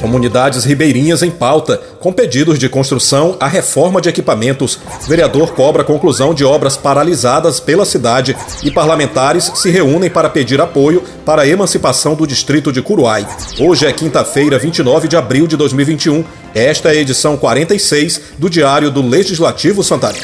Comunidades ribeirinhas em pauta, com pedidos de construção a reforma de equipamentos. Vereador cobra conclusão de obras paralisadas pela cidade e parlamentares se reúnem para pedir apoio para a emancipação do distrito de Curuai. Hoje é quinta-feira, 29 de abril de 2021. Esta é a edição 46 do Diário do Legislativo Santarém.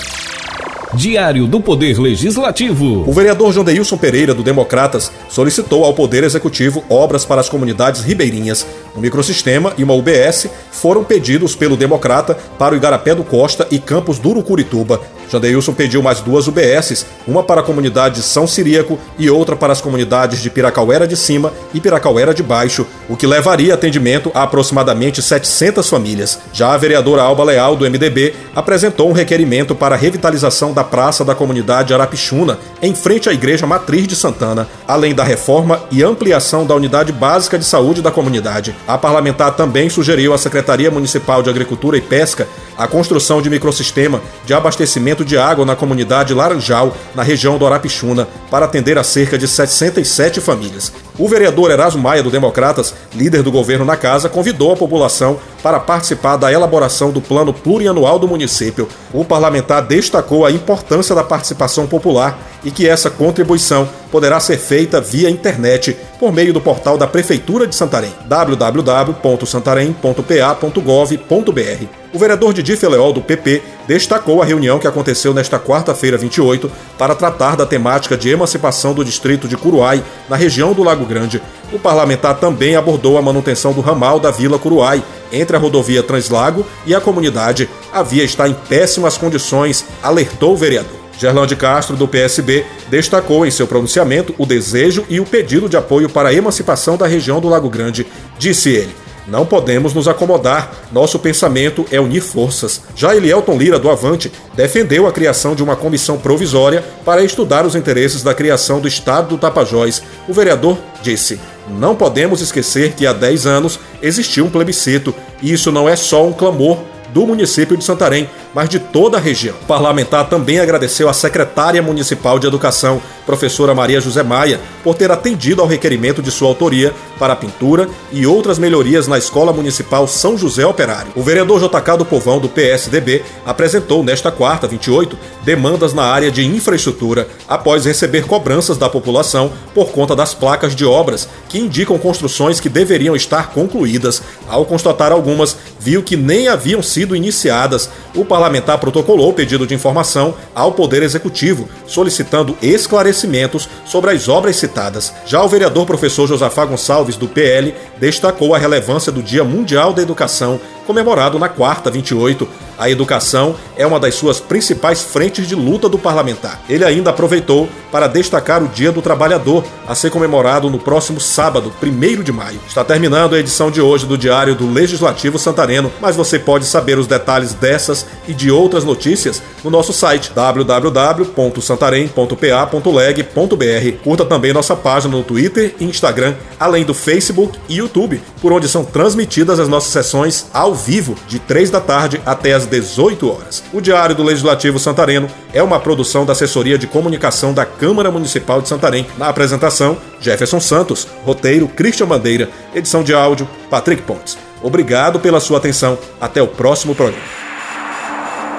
Diário do Poder Legislativo. O vereador João Deilson Pereira, do Democratas, solicitou ao Poder Executivo obras para as comunidades ribeirinhas. Um microsistema e uma UBS foram pedidos pelo Democrata para o Igarapé do Costa e Campos do Urucurituba. Jandeilson pediu mais duas UBSs, uma para a comunidade de São Ciríaco e outra para as comunidades de Piracauera de Cima e Piracauera de Baixo, o que levaria atendimento a aproximadamente 700 famílias. Já a vereadora Alba Leal, do MDB, apresentou um requerimento para a revitalização da praça da comunidade Arapixuna, em frente à Igreja Matriz de Santana, além da reforma e ampliação da unidade básica de saúde da comunidade. A parlamentar também sugeriu à Secretaria Municipal de Agricultura e Pesca a construção de microsistema de abastecimento de água na comunidade Laranjal, na região do Arapixuna, para atender a cerca de 67 famílias. O vereador Erasmo Maia, do Democratas, líder do governo na casa, convidou a população para participar da elaboração do plano plurianual do município. O parlamentar destacou a importância da participação popular e que essa contribuição poderá ser feita via internet por meio do portal da Prefeitura de Santarém, www.santarém.pa.gov.br. O vereador Didi Feleol, do PP, destacou a reunião que aconteceu nesta quarta-feira 28 para tratar da temática de emancipação do distrito de Curuai, na região do Lago Grande. O parlamentar também abordou a manutenção do ramal da Vila Curuai, entre a rodovia Translago e a comunidade. A via está em péssimas condições, alertou o vereador. Gerlão de Castro, do PSB, destacou em seu pronunciamento o desejo e o pedido de apoio para a emancipação da região do Lago Grande. Disse ele: não podemos nos acomodar, nosso pensamento é unir forças. Já Elielton Lira, do Avante, defendeu a criação de uma comissão provisória para estudar os interesses da criação do Estado do Tapajós. O vereador disse: Não podemos esquecer que há 10 anos existiu um plebiscito, e isso não é só um clamor do município de Santarém, mas de toda a região. O parlamentar também agradeceu à secretária municipal de Educação, professora Maria José Maia, por ter atendido ao requerimento de sua autoria para a pintura e outras melhorias na Escola Municipal São José Operário. O vereador JK do Povão, do PSDB, apresentou nesta quarta, 28, demandas na área de infraestrutura, após receber cobranças da população por conta das placas de obras que indicam construções que deveriam estar concluídas. Ao constatar algumas, viu que nem haviam sido iniciadas. O parlamentar protocolou o pedido de informação ao Poder Executivo, solicitando esclarecimentos sobre as obras citadas. Já o vereador professor Josafá Gonçalves, do PL, destacou a relevância do Dia Mundial da Educação, comemorado na quarta 28. A educação é uma das suas principais frentes de luta do parlamentar. Ele ainda aproveitou para destacar o Dia do Trabalhador, a ser comemorado no próximo sábado, 1 de maio. Está terminando a edição de hoje do Diário do Legislativo Santareno, mas você pode saber os detalhes dessas e de outras notícias no nosso site www.santarém.pa.leg.br. Curta também nossa página no Twitter e Instagram, além do Facebook e YouTube, por onde são transmitidas as nossas sessões ao vivo, de 3 da tarde até as 18 horas. O Diário do Legislativo Santareno é uma produção da Assessoria de Comunicação da Câmara Municipal de Santarém. Na apresentação, Jefferson Santos, roteiro Christian Bandeira, edição de áudio Patrick Pontes. Obrigado pela sua atenção. Até o próximo programa.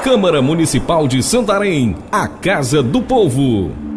Câmara Municipal de Santarém, a Casa do Povo.